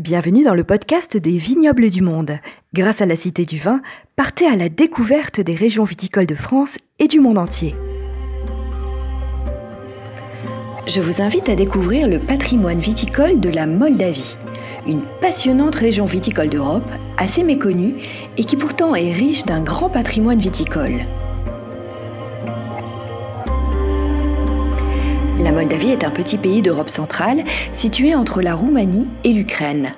Bienvenue dans le podcast des vignobles du monde. Grâce à la Cité du Vin, partez à la découverte des régions viticoles de France et du monde entier. Je vous invite à découvrir le patrimoine viticole de la Moldavie, une passionnante région viticole d'Europe, assez méconnue et qui pourtant est riche d'un grand patrimoine viticole. La Moldavie est un petit pays d'Europe centrale situé entre la Roumanie et l'Ukraine.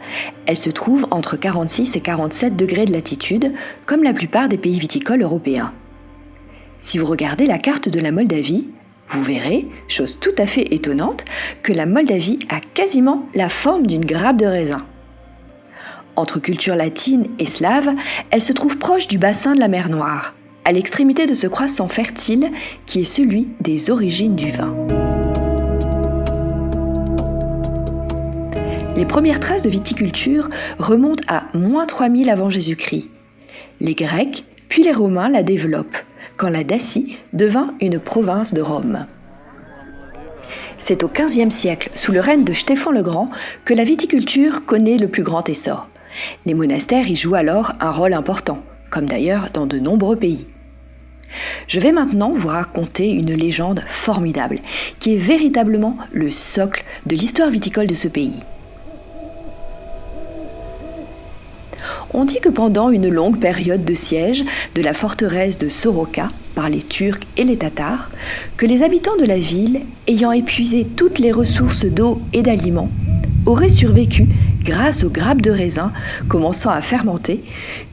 Elle se trouve entre 46 et 47 degrés de latitude, comme la plupart des pays viticoles européens. Si vous regardez la carte de la Moldavie, vous verrez, chose tout à fait étonnante, que la Moldavie a quasiment la forme d'une grappe de raisin. Entre culture latine et slave, elle se trouve proche du bassin de la mer Noire, à l'extrémité de ce croissant fertile qui est celui des origines du vin. Les premières traces de viticulture remontent à moins 3000 avant Jésus-Christ. Les Grecs, puis les Romains la développent, quand la Dacie devint une province de Rome. C'est au XVe siècle, sous le règne de Stéphane le Grand, que la viticulture connaît le plus grand essor. Les monastères y jouent alors un rôle important, comme d'ailleurs dans de nombreux pays. Je vais maintenant vous raconter une légende formidable, qui est véritablement le socle de l'histoire viticole de ce pays. On dit que pendant une longue période de siège de la forteresse de Soroka par les Turcs et les Tatars, que les habitants de la ville, ayant épuisé toutes les ressources d'eau et d'aliments, auraient survécu grâce aux grappes de raisin commençant à fermenter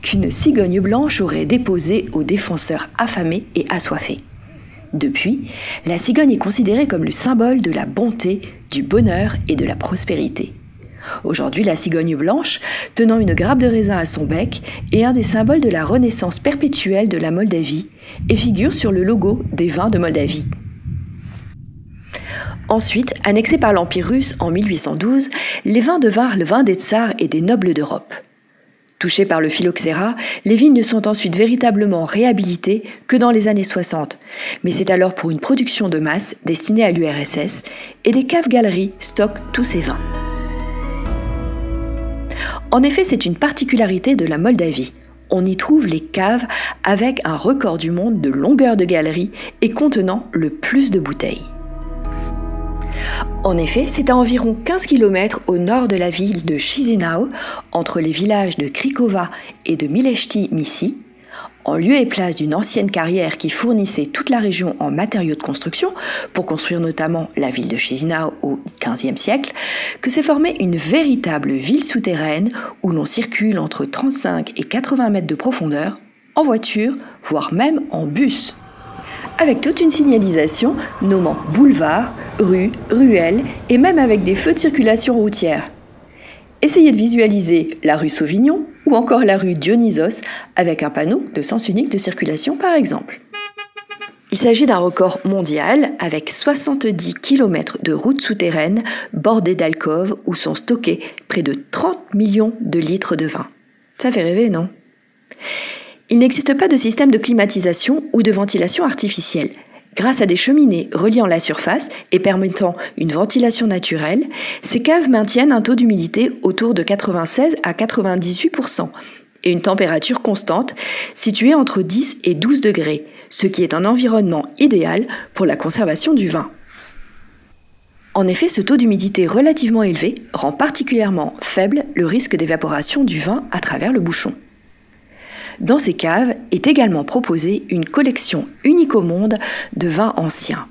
qu'une cigogne blanche aurait déposé aux défenseurs affamés et assoiffés. Depuis, la cigogne est considérée comme le symbole de la bonté, du bonheur et de la prospérité. Aujourd'hui, la cigogne blanche, tenant une grappe de raisin à son bec, est un des symboles de la renaissance perpétuelle de la Moldavie et figure sur le logo des vins de Moldavie. Ensuite, annexés par l'Empire russe en 1812, les vins devinrent le vin des tsars et des nobles d'Europe. Touchés par le phylloxéra, les vignes ne sont ensuite véritablement réhabilitées que dans les années 60, mais c'est alors pour une production de masse destinée à l'URSS, et des caves-galeries stockent tous ces vins. En effet, c'est une particularité de la Moldavie. On y trouve les caves avec un record du monde de longueur de galerie et contenant le plus de bouteilles. En effet, c'est à environ 15 km au nord de la ville de Chisinau, entre les villages de Krikova et de Mileshti-Misi, en lieu et place d'une ancienne carrière qui fournissait toute la région en matériaux de construction, pour construire notamment la ville de Chisinau au XVe siècle, que s'est formée une véritable ville souterraine où l'on circule entre 35 et 80 mètres de profondeur, en voiture, voire même en bus. Avec toute une signalisation nommant boulevard, rue, ruelle et même avec des feux de circulation routière. Essayez de visualiser la rue Sauvignon ou encore la rue Dionysos avec un panneau de sens unique de circulation par exemple. Il s'agit d'un record mondial avec 70 km de routes souterraines bordées d'alcôves où sont stockés près de 30 millions de litres de vin. Ça fait rêver, non? Il n'existe pas de système de climatisation ou de ventilation artificielle. Grâce à des cheminées reliant la surface et permettant une ventilation naturelle, ces caves maintiennent un taux d'humidité autour de 96 à 98% et une température constante située entre 10 et 12 degrés, ce qui est un environnement idéal pour la conservation du vin. En effet, ce taux d'humidité relativement élevé rend particulièrement faible le risque d'évaporation du vin à travers le bouchon. Dans ces caves est également proposée une collection unique au monde de vins anciens.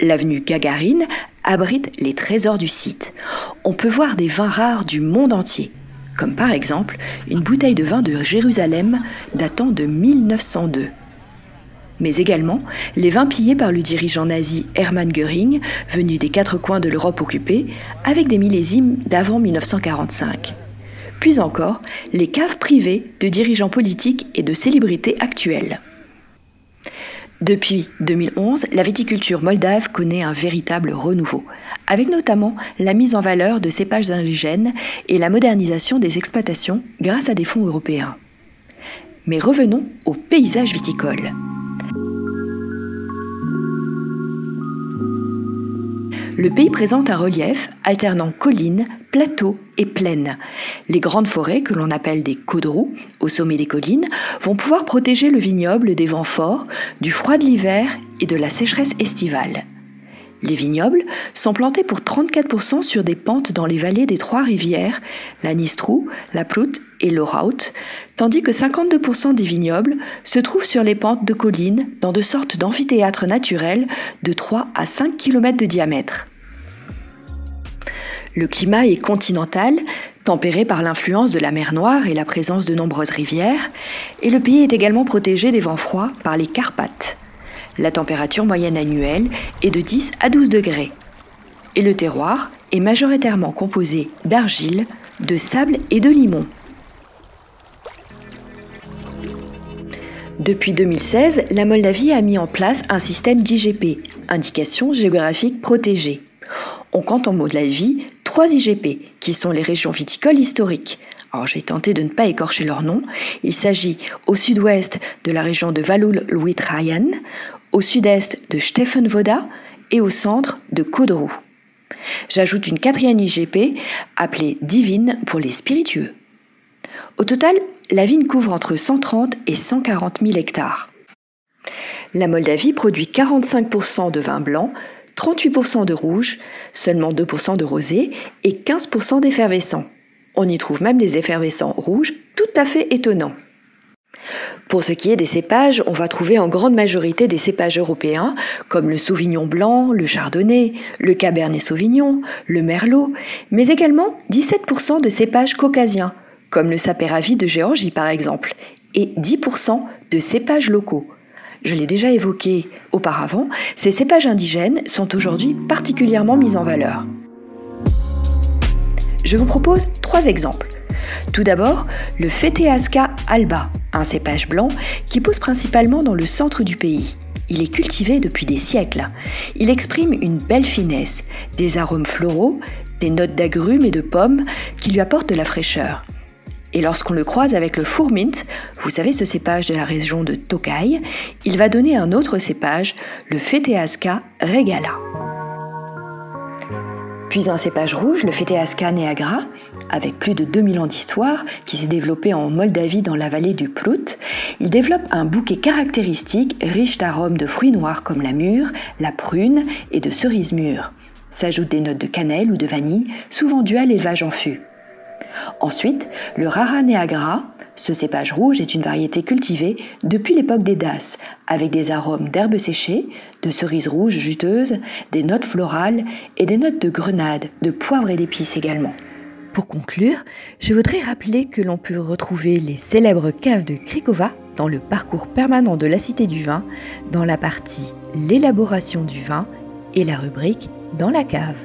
L'avenue Gagarine abrite les trésors du site. On peut voir des vins rares du monde entier, comme par exemple une bouteille de vin de Jérusalem datant de 1902 mais également les vins pillés par le dirigeant nazi Hermann Göring, venu des quatre coins de l'Europe occupée, avec des millésimes d'avant 1945 puis encore les caves privées de dirigeants politiques et de célébrités actuelles. Depuis 2011, la viticulture moldave connaît un véritable renouveau, avec notamment la mise en valeur de cépages indigènes et la modernisation des exploitations grâce à des fonds européens. Mais revenons au paysage viticole. Le pays présente un relief alternant collines, plateaux et plaines. Les grandes forêts, que l'on appelle des caudroux, au sommet des collines, vont pouvoir protéger le vignoble des vents forts, du froid de l'hiver et de la sécheresse estivale. Les vignobles sont plantés pour 34% sur des pentes dans les vallées des trois rivières, la Nistrou, la Ploute et l'Oraut, tandis que 52% des vignobles se trouvent sur les pentes de collines dans de sortes d'amphithéâtres naturels de 3 à 5 km de diamètre. Le climat est continental, tempéré par l'influence de la mer Noire et la présence de nombreuses rivières, et le pays est également protégé des vents froids par les Carpates. La température moyenne annuelle est de 10 à 12 degrés. Et le terroir est majoritairement composé d'argile, de sable et de limon. Depuis 2016, la Moldavie a mis en place un système d'IGP, indication géographique protégée. On compte en Moldavie IGP, qui sont les régions viticoles historiques. Alors je vais tenter de ne pas écorcher leur nom. Il s'agit au sud-ouest de la région de valul Luitrayan, au sud-est de Steffenvoda et au centre de Kodrou. J'ajoute une quatrième IGP appelée Divine pour les spiritueux. Au total, la vigne couvre entre 130 et 140 000 hectares. La Moldavie produit 45% de vin blanc, 38% de rouge, seulement 2% de rosé et 15% d'effervescent. On y trouve même des effervescents rouges tout à fait étonnants. Pour ce qui est des cépages, on va trouver en grande majorité des cépages européens comme le Sauvignon blanc, le Chardonnay, le Cabernet Sauvignon, le Merlot, mais également 17% de cépages caucasiens comme le Saperavi de Géorgie par exemple, et 10% de cépages locaux. Je l'ai déjà évoqué auparavant, ces cépages indigènes sont aujourd'hui particulièrement mis en valeur. Je vous propose trois exemples. Tout d'abord, le Feteasca alba, un cépage blanc qui pousse principalement dans le centre du pays. Il est cultivé depuis des siècles. Il exprime une belle finesse, des arômes floraux, des notes d'agrumes et de pommes qui lui apportent de la fraîcheur. Et lorsqu'on le croise avec le fourmint, vous savez ce cépage de la région de Tokai, il va donner un autre cépage, le Feteasca regala. Puis un cépage rouge, le Feteasca neagra, avec plus de 2000 ans d'histoire, qui s'est développé en Moldavie dans la vallée du Plout. Il développe un bouquet caractéristique riche d'arômes de fruits noirs comme la mûre, la prune et de cerises mûres. S'ajoutent des notes de cannelle ou de vanille, souvent dues à l'élevage en fût. Ensuite, le Rara neagra, ce cépage rouge est une variété cultivée depuis l'époque des Dasses, avec des arômes d'herbes séchées, de cerises rouges juteuses, des notes florales et des notes de grenade, de poivre et d'épices également. Pour conclure, je voudrais rappeler que l'on peut retrouver les célèbres caves de Krikova dans le parcours permanent de la Cité du Vin, dans la partie L'élaboration du vin et la rubrique Dans la cave.